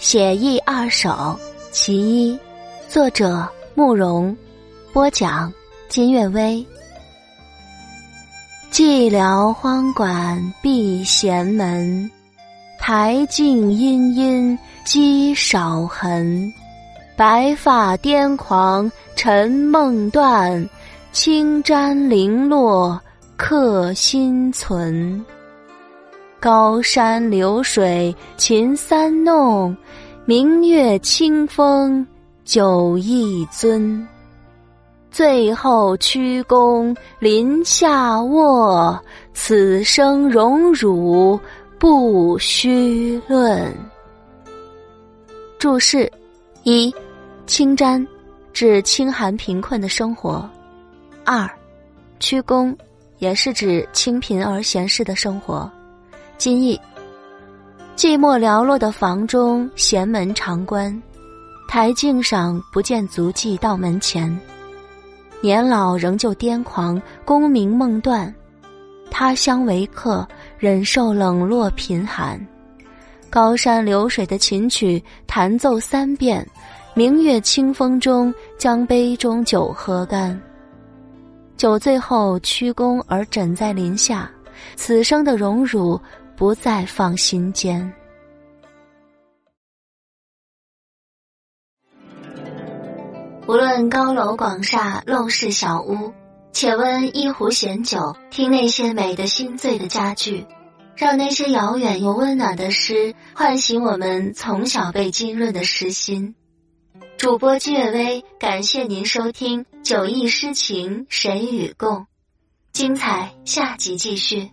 写意二首其一，作者慕容，播讲金岳薇。寂寥荒馆闭闲门，台镜阴阴积少痕。白发癫狂沉梦断，青毡零落客心存。高山流水琴三弄，明月清风酒一樽。最后屈躬临下卧，此生荣辱不须论。注释：一、清瞻，指清寒贫困的生活；二、屈躬，也是指清贫而闲适的生活。今意：寂寞寥落的房中，闲门常关，台镜上不见足迹到门前。年老仍旧癫狂，功名梦断，他乡为客，忍受冷落贫寒。高山流水的琴曲弹奏三遍，明月清风中将杯中酒喝干。酒醉后屈躬而枕在林下，此生的荣辱。不再放心间。无论高楼广厦、陋室小屋，且温一壶闲酒，听那些美的心醉的佳句，让那些遥远又温暖的诗唤醒我们从小被浸润的诗心。主播金岳微，感谢您收听《酒意诗情谁与共》，精彩下集继续。